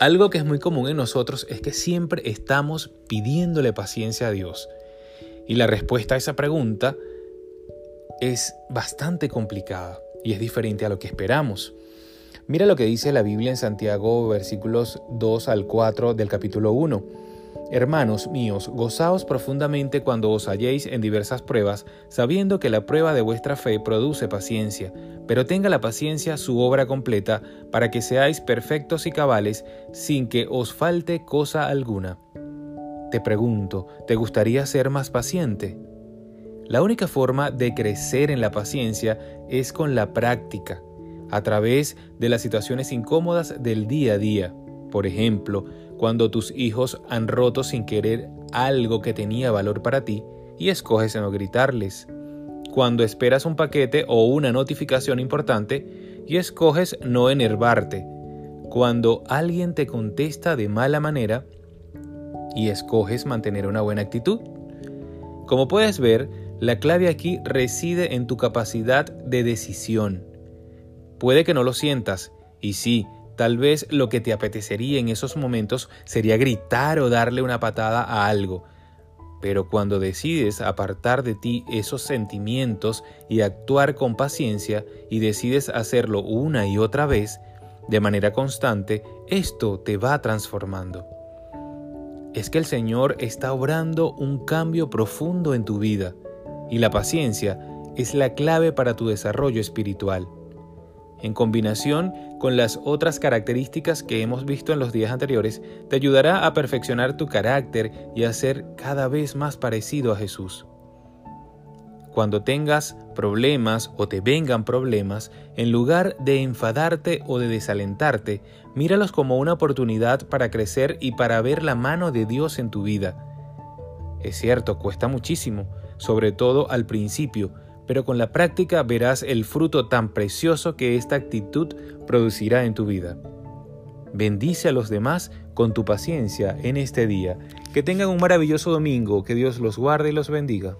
Algo que es muy común en nosotros es que siempre estamos pidiéndole paciencia a Dios. Y la respuesta a esa pregunta es bastante complicada y es diferente a lo que esperamos. Mira lo que dice la Biblia en Santiago versículos 2 al 4 del capítulo 1. Hermanos míos, gozaos profundamente cuando os halléis en diversas pruebas, sabiendo que la prueba de vuestra fe produce paciencia, pero tenga la paciencia su obra completa, para que seáis perfectos y cabales, sin que os falte cosa alguna. Te pregunto, ¿te gustaría ser más paciente? La única forma de crecer en la paciencia es con la práctica, a través de las situaciones incómodas del día a día. Por ejemplo, cuando tus hijos han roto sin querer algo que tenía valor para ti y escoges no gritarles. Cuando esperas un paquete o una notificación importante y escoges no enervarte. Cuando alguien te contesta de mala manera y escoges mantener una buena actitud. Como puedes ver, la clave aquí reside en tu capacidad de decisión. Puede que no lo sientas, y sí, Tal vez lo que te apetecería en esos momentos sería gritar o darle una patada a algo. Pero cuando decides apartar de ti esos sentimientos y actuar con paciencia y decides hacerlo una y otra vez, de manera constante, esto te va transformando. Es que el Señor está obrando un cambio profundo en tu vida y la paciencia es la clave para tu desarrollo espiritual en combinación con las otras características que hemos visto en los días anteriores, te ayudará a perfeccionar tu carácter y a ser cada vez más parecido a Jesús. Cuando tengas problemas o te vengan problemas, en lugar de enfadarte o de desalentarte, míralos como una oportunidad para crecer y para ver la mano de Dios en tu vida. Es cierto, cuesta muchísimo, sobre todo al principio, pero con la práctica verás el fruto tan precioso que esta actitud producirá en tu vida. Bendice a los demás con tu paciencia en este día. Que tengan un maravilloso domingo, que Dios los guarde y los bendiga.